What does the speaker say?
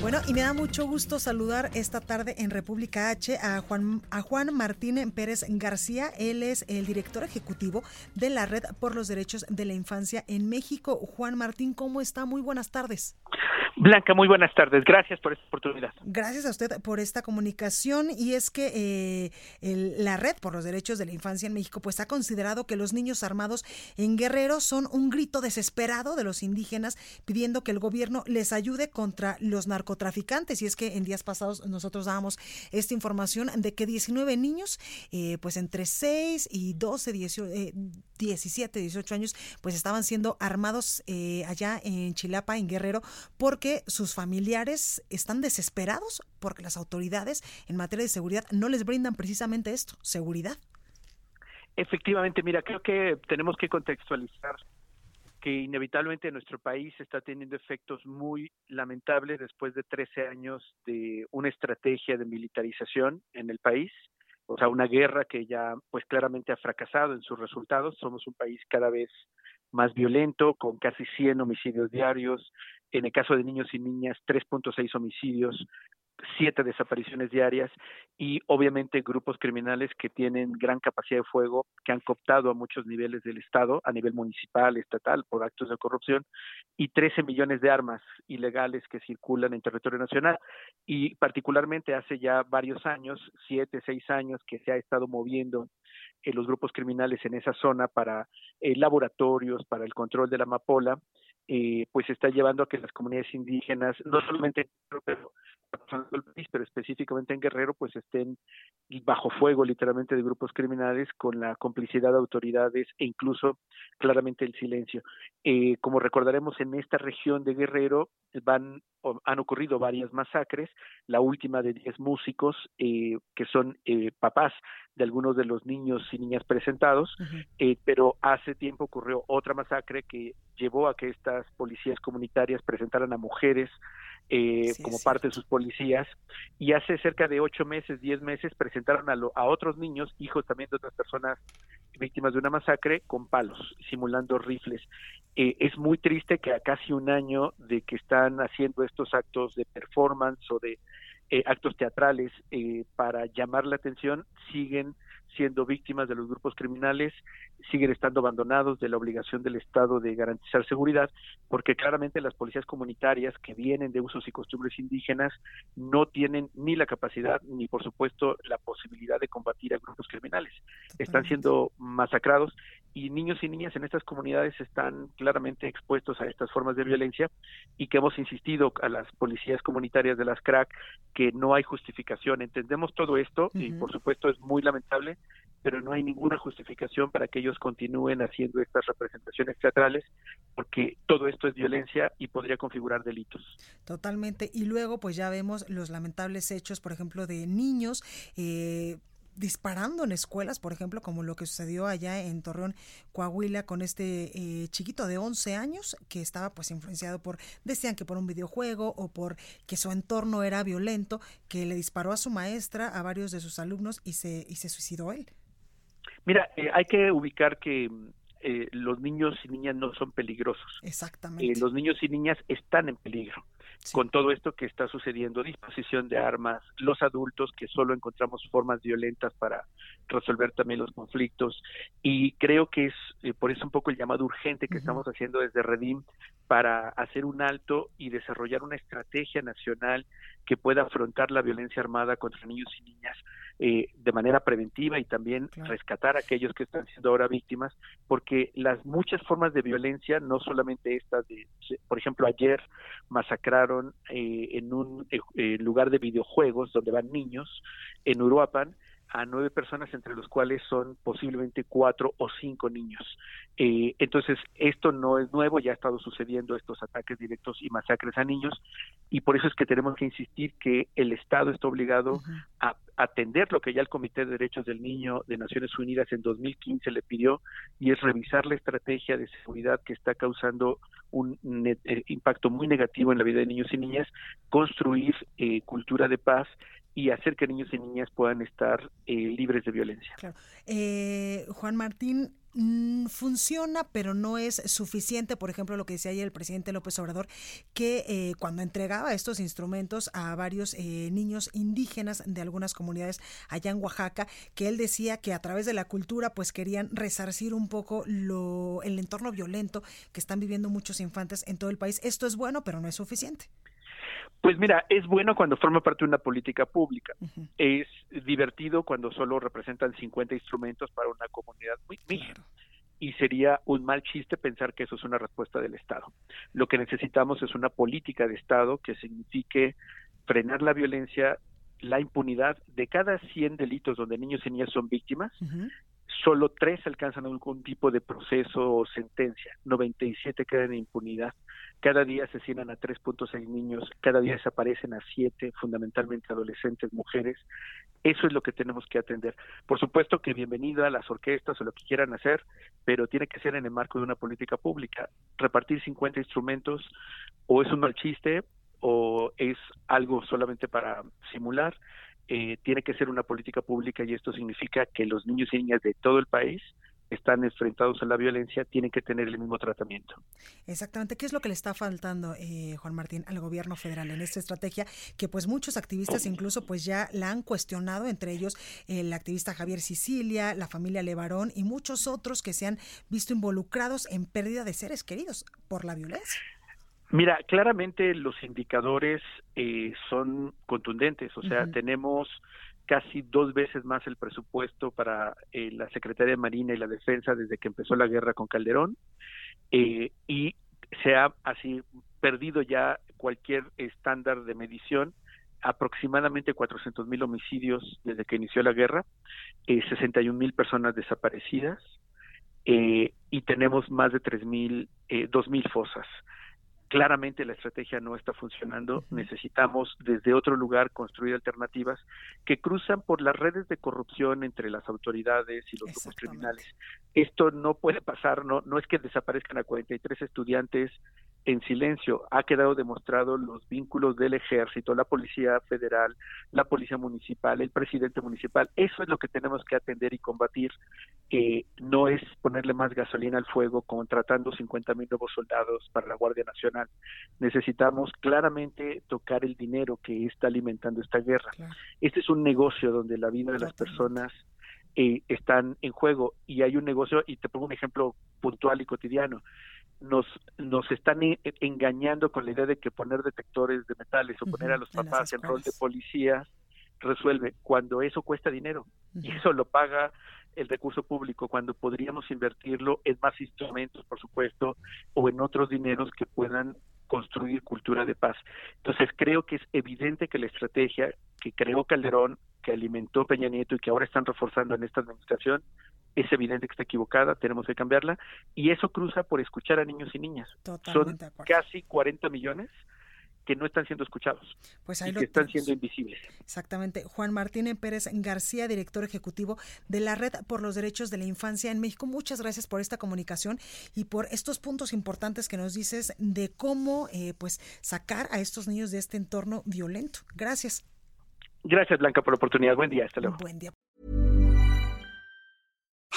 Bueno, y me da mucho gusto saludar esta tarde en República H a Juan, a Juan Martín Pérez García. Él es el director ejecutivo de la Red por los Derechos de la Infancia en México. Juan Martín, ¿cómo está? Muy buenas tardes. Blanca, muy buenas tardes. Gracias por esta oportunidad. Gracias a usted por esta comunicación. Y es que eh, el, la Red por los Derechos de la Infancia en México pues ha considerado que los niños armados en Guerrero son un grito desesperado de los indígenas pidiendo que el gobierno les ayude contra los narcotraficantes. Y es que en días pasados nosotros dábamos esta información de que 19 niños, eh, pues entre 6 y 12, 18, eh, 17, 18 años, pues estaban siendo armados eh, allá en Chilapa, en Guerrero, porque sus familiares están desesperados porque las autoridades en materia de seguridad no les brindan precisamente esto, seguridad. Efectivamente, mira, creo que tenemos que contextualizar que inevitablemente nuestro país está teniendo efectos muy lamentables después de 13 años de una estrategia de militarización en el país, o sea, una guerra que ya pues claramente ha fracasado en sus resultados. Somos un país cada vez más violento, con casi 100 homicidios diarios, en el caso de niños y niñas 3.6 homicidios, siete desapariciones diarias y obviamente grupos criminales que tienen gran capacidad de fuego, que han cooptado a muchos niveles del Estado, a nivel municipal, estatal, por actos de corrupción, y 13 millones de armas ilegales que circulan en territorio nacional. Y particularmente hace ya varios años, siete, seis años, que se ha estado moviendo eh, los grupos criminales en esa zona para eh, laboratorios, para el control de la amapola, eh, pues está llevando a que las comunidades indígenas, no solamente pero el país, pero específicamente en Guerrero, pues estén bajo fuego literalmente de grupos criminales con la complicidad de autoridades e incluso claramente el silencio. Eh, como recordaremos, en esta región de Guerrero van han ocurrido varias masacres, la última de 10 músicos eh, que son eh, papás de algunos de los niños y niñas presentados, eh, pero hace tiempo ocurrió otra masacre que llevó a que estas policías comunitarias presentaran a mujeres eh, como parte de sus policías y hace cerca de ocho meses, diez meses presentaron a, a otros niños, hijos también de otras personas víctimas de una masacre, con palos, simulando rifles. Eh, es muy triste que a casi un año de que están haciendo estos actos de performance o de eh, actos teatrales eh, para llamar la atención siguen siendo víctimas de los grupos criminales, siguen estando abandonados de la obligación del Estado de garantizar seguridad, porque claramente las policías comunitarias que vienen de usos y costumbres indígenas no tienen ni la capacidad ni, por supuesto, la posibilidad de combatir a grupos criminales. Están siendo masacrados y niños y niñas en estas comunidades están claramente expuestos a estas formas de violencia y que hemos insistido a las policías comunitarias de las CRAC que no hay justificación. Entendemos todo esto y por supuesto es muy lamentable, pero no hay ninguna justificación para que ellos continúen haciendo estas representaciones teatrales porque todo esto es violencia y podría configurar delitos. Totalmente. Y luego pues ya vemos los lamentables hechos, por ejemplo, de niños. Eh, disparando en escuelas, por ejemplo, como lo que sucedió allá en Torreón, Coahuila, con este eh, chiquito de 11 años que estaba pues influenciado por, decían que por un videojuego o por que su entorno era violento, que le disparó a su maestra, a varios de sus alumnos y se, y se suicidó él. Mira, eh, hay que ubicar que eh, los niños y niñas no son peligrosos. Exactamente. los niños y niñas están en peligro con todo esto que está sucediendo, disposición de armas, los adultos que solo encontramos formas violentas para resolver también los conflictos y creo que es eh, por eso un poco el llamado urgente que estamos haciendo desde Redim para hacer un alto y desarrollar una estrategia nacional que pueda afrontar la violencia armada contra niños y niñas eh, de manera preventiva y también rescatar a aquellos que están siendo ahora víctimas, porque las muchas formas de violencia, no solamente estas de, por ejemplo, ayer masacraron eh, en un eh, lugar de videojuegos donde van niños en Uruapan, a nueve personas, entre los cuales son posiblemente cuatro o cinco niños. Eh, entonces, esto no es nuevo, ya ha estado sucediendo estos ataques directos y masacres a niños, y por eso es que tenemos que insistir que el Estado está obligado a atender lo que ya el Comité de Derechos del Niño de Naciones Unidas en 2015 le pidió, y es revisar la estrategia de seguridad que está causando un eh, impacto muy negativo en la vida de niños y niñas, construir eh, cultura de paz y hacer que niños y niñas puedan estar eh, libres de violencia. Eh, Juan Martín, funciona, pero no es suficiente. Por ejemplo, lo que decía ayer el presidente López Obrador, que eh, cuando entregaba estos instrumentos a varios niños indígenas de algunas comunidades allá en Oaxaca, que él decía que a través de la cultura, pues querían resarcir un poco lo, el entorno violento que están viviendo muchos infantes en todo el país. Esto es bueno, pero no es suficiente. Pues mira, es bueno cuando forma parte de una política pública. Es divertido cuando solo representan 50 instrumentos para una comunidad muy mínima. Y sería un mal chiste pensar que eso es una respuesta del Estado. Lo que necesitamos es una política de Estado que signifique frenar la violencia, la impunidad. De cada 100 delitos donde niños y niñas son víctimas, solo tres alcanzan algún tipo de proceso o sentencia, 97 quedan en impunidad. Cada día asesinan a 3.6 niños, cada día desaparecen a 7, fundamentalmente adolescentes, mujeres. Eso es lo que tenemos que atender. Por supuesto que bienvenido a las orquestas o lo que quieran hacer, pero tiene que ser en el marco de una política pública. Repartir 50 instrumentos o es un mal chiste o es algo solamente para simular eh, tiene que ser una política pública y esto significa que los niños y niñas de todo el país están enfrentados a la violencia tienen que tener el mismo tratamiento. Exactamente. ¿Qué es lo que le está faltando, eh, Juan Martín, al gobierno federal en esta estrategia que pues muchos activistas incluso pues ya la han cuestionado, entre ellos el activista Javier Sicilia, la familia Levarón y muchos otros que se han visto involucrados en pérdida de seres queridos por la violencia? Mira, claramente los indicadores eh, son contundentes, o sea, tenemos casi dos veces más el presupuesto para eh, la Secretaría de Marina y la Defensa desde que empezó la guerra con Calderón eh, y se ha así perdido ya cualquier estándar de medición aproximadamente 400 mil homicidios desde que inició la guerra, eh, 61 mil personas desaparecidas eh, y tenemos más de 3 mil, eh, 2 mil fosas claramente la estrategia no está funcionando. Necesitamos desde otro lugar construir alternativas que cruzan por las redes de corrupción entre las autoridades y los grupos criminales. Esto no puede pasar, no, no es que desaparezcan a 43 estudiantes en silencio. Ha quedado demostrado los vínculos del ejército, la policía federal, la policía municipal, el presidente municipal. Eso es lo que tenemos que atender y combatir. que no es ponerle más gasolina al fuego contratando 50 mil nuevos soldados para la Guardia Nacional. Necesitamos claramente tocar el dinero que está alimentando esta guerra. Este es un negocio donde la vida de las personas eh, están en juego y hay un negocio, y te pongo un ejemplo puntual y cotidiano nos, nos están e, engañando con la idea de que poner detectores de metales o poner a los papás en rol de policías resuelve, cuando eso cuesta dinero. Y eso lo paga el recurso público, cuando podríamos invertirlo en más instrumentos, por supuesto, o en otros dineros que puedan construir cultura de paz. Entonces creo que es evidente que la estrategia que creó Calderón, que alimentó Peña Nieto y que ahora están reforzando en esta administración, es evidente que está equivocada, tenemos que cambiarla, y eso cruza por escuchar a niños y niñas. Son casi 40 millones que no están siendo escuchados pues y que están siendo invisibles. Exactamente. Juan Martín Pérez García, director ejecutivo de la Red por los Derechos de la Infancia en México. Muchas gracias por esta comunicación y por estos puntos importantes que nos dices de cómo eh, pues sacar a estos niños de este entorno violento. Gracias. Gracias, Blanca, por la oportunidad. Buen día. Hasta luego. Buen día.